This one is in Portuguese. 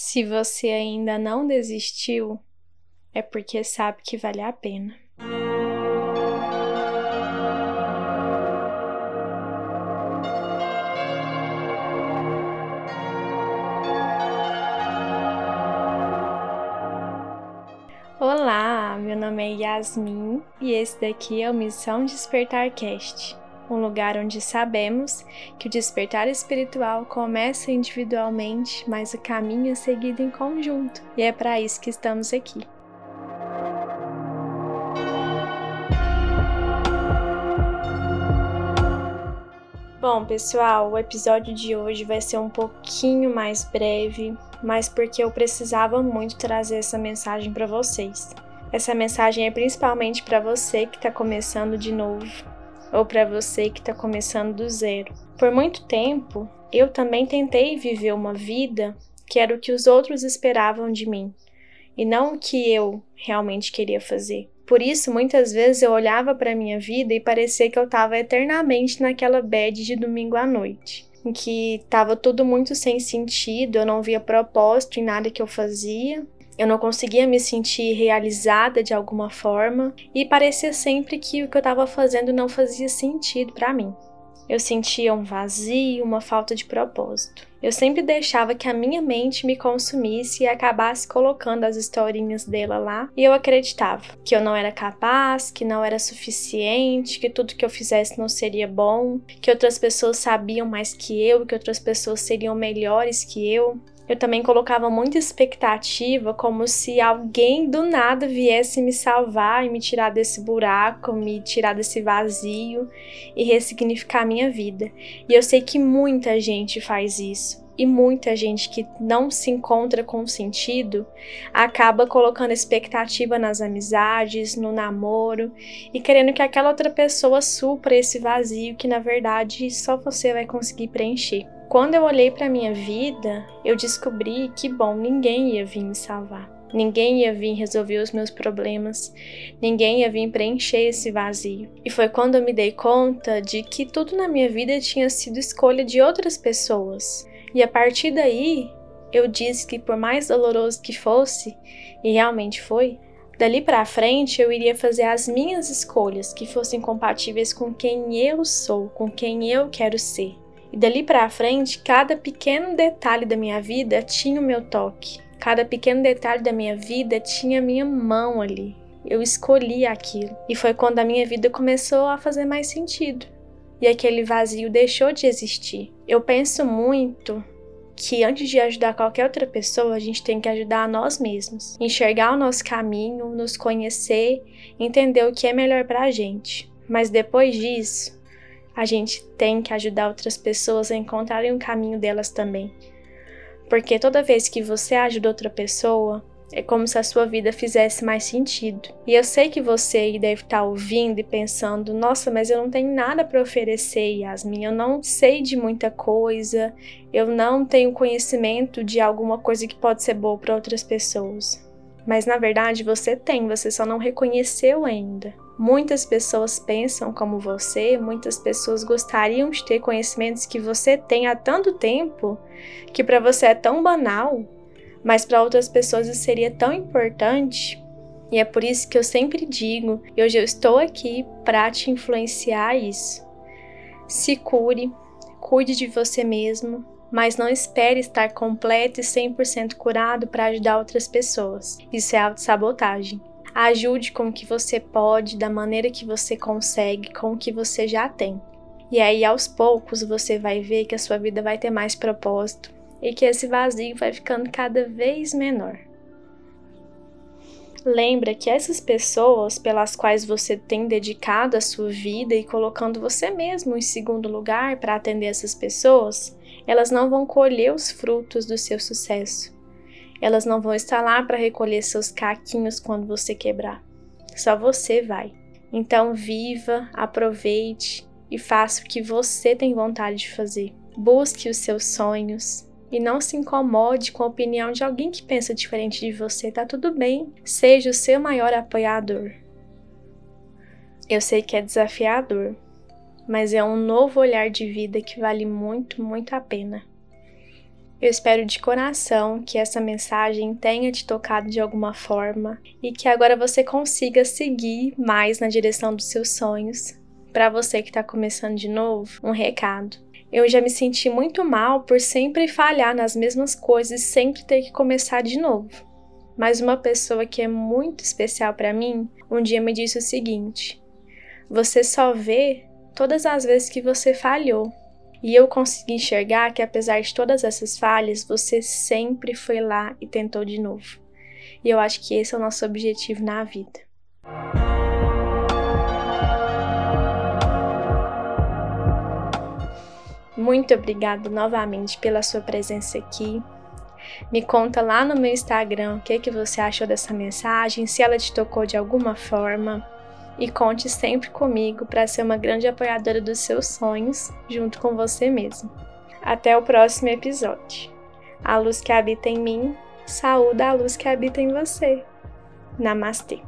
Se você ainda não desistiu, é porque sabe que vale a pena. Olá, meu nome é Yasmin e esse daqui é o Missão Despertar Cast um lugar onde sabemos que o despertar espiritual começa individualmente, mas o caminho é seguido em conjunto, e é para isso que estamos aqui. Bom, pessoal, o episódio de hoje vai ser um pouquinho mais breve, mas porque eu precisava muito trazer essa mensagem para vocês. Essa mensagem é principalmente para você que está começando de novo, ou para você que está começando do zero. Por muito tempo, eu também tentei viver uma vida que era o que os outros esperavam de mim e não o que eu realmente queria fazer. Por isso, muitas vezes eu olhava para minha vida e parecia que eu estava eternamente naquela bad de domingo à noite, em que estava tudo muito sem sentido, eu não via propósito em nada que eu fazia, eu não conseguia me sentir realizada de alguma forma e parecia sempre que o que eu estava fazendo não fazia sentido para mim. Eu sentia um vazio, uma falta de propósito. Eu sempre deixava que a minha mente me consumisse e acabasse colocando as historinhas dela lá, e eu acreditava que eu não era capaz, que não era suficiente, que tudo que eu fizesse não seria bom, que outras pessoas sabiam mais que eu, que outras pessoas seriam melhores que eu eu também colocava muita expectativa, como se alguém do nada viesse me salvar e me tirar desse buraco, me tirar desse vazio e ressignificar a minha vida. E eu sei que muita gente faz isso. E muita gente que não se encontra com sentido acaba colocando expectativa nas amizades, no namoro e querendo que aquela outra pessoa supra esse vazio que na verdade só você vai conseguir preencher. Quando eu olhei para minha vida, eu descobri que, bom, ninguém ia vir me salvar. Ninguém ia vir resolver os meus problemas, ninguém ia vir preencher esse vazio. E foi quando eu me dei conta de que tudo na minha vida tinha sido escolha de outras pessoas. E a partir daí, eu disse que por mais doloroso que fosse, e realmente foi, dali para frente eu iria fazer as minhas escolhas que fossem compatíveis com quem eu sou, com quem eu quero ser. E dali para frente, cada pequeno detalhe da minha vida tinha o meu toque. Cada pequeno detalhe da minha vida tinha a minha mão ali. Eu escolhi aquilo. E foi quando a minha vida começou a fazer mais sentido. E aquele vazio deixou de existir. Eu penso muito que antes de ajudar qualquer outra pessoa, a gente tem que ajudar a nós mesmos. Enxergar o nosso caminho, nos conhecer, entender o que é melhor pra gente. Mas depois disso, a gente tem que ajudar outras pessoas a encontrarem o caminho delas também. Porque toda vez que você ajuda outra pessoa, é como se a sua vida fizesse mais sentido. E eu sei que você aí deve estar ouvindo e pensando: nossa, mas eu não tenho nada para oferecer, Yasmin. Eu não sei de muita coisa, eu não tenho conhecimento de alguma coisa que pode ser boa para outras pessoas. Mas na verdade você tem, você só não reconheceu ainda. Muitas pessoas pensam como você, muitas pessoas gostariam de ter conhecimentos que você tem há tanto tempo que para você é tão banal, mas para outras pessoas isso seria tão importante. E é por isso que eu sempre digo, e hoje eu estou aqui para te influenciar isso. Se cure, cuide de você mesmo, mas não espere estar completo e 100% curado para ajudar outras pessoas. Isso é autossabotagem. Ajude com o que você pode, da maneira que você consegue, com o que você já tem. E aí, aos poucos, você vai ver que a sua vida vai ter mais propósito e que esse vazio vai ficando cada vez menor. Lembra que essas pessoas pelas quais você tem dedicado a sua vida e colocando você mesmo em segundo lugar para atender essas pessoas, elas não vão colher os frutos do seu sucesso. Elas não vão estar lá para recolher seus caquinhos quando você quebrar. Só você vai. Então viva, aproveite e faça o que você tem vontade de fazer. Busque os seus sonhos e não se incomode com a opinião de alguém que pensa diferente de você. Tá tudo bem. Seja o seu maior apoiador. Eu sei que é desafiador, mas é um novo olhar de vida que vale muito, muito a pena. Eu espero de coração que essa mensagem tenha te tocado de alguma forma e que agora você consiga seguir mais na direção dos seus sonhos. Para você que está começando de novo, um recado. Eu já me senti muito mal por sempre falhar nas mesmas coisas e sempre ter que começar de novo. Mas uma pessoa que é muito especial para mim um dia me disse o seguinte: Você só vê todas as vezes que você falhou e eu consegui enxergar que apesar de todas essas falhas, você sempre foi lá e tentou de novo. E eu acho que esse é o nosso objetivo na vida. Muito obrigada novamente pela sua presença aqui. Me conta lá no meu Instagram o que, que você achou dessa mensagem, se ela te tocou de alguma forma e conte sempre comigo para ser uma grande apoiadora dos seus sonhos junto com você mesmo. Até o próximo episódio. A luz que habita em mim, saúda a luz que habita em você. Namastê.